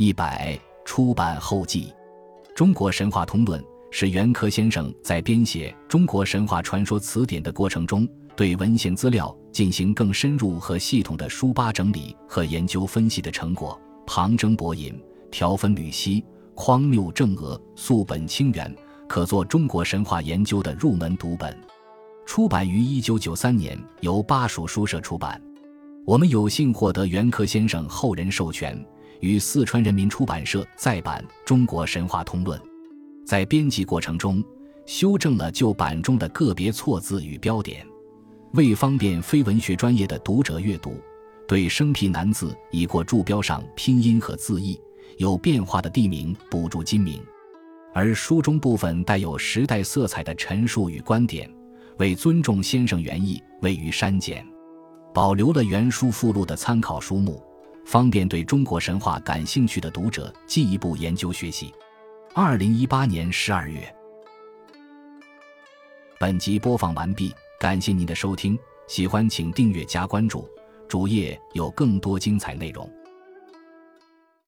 一百出版后记，《中国神话通论》是袁科先生在编写《中国神话传说词典》的过程中，对文献资料进行更深入和系统的书吧整理和研究分析的成果。旁征博引，条分缕析，匡谬正讹，溯本清源，可做中国神话研究的入门读本。出版于一九九三年，由巴蜀书社出版。我们有幸获得袁科先生后人授权。与四川人民出版社再版《中国神话通论》，在编辑过程中修正了旧版中的个别错字与标点，为方便非文学专业的读者阅读，对生僻难字已过注标上拼音和字义，有变化的地名补注今名，而书中部分带有时代色彩的陈述与观点，为尊重先生原意，位于删减，保留了原书附录的参考书目。方便对中国神话感兴趣的读者进一步研究学习。二零一八年十二月，本集播放完毕，感谢您的收听，喜欢请订阅加关注，主页有更多精彩内容。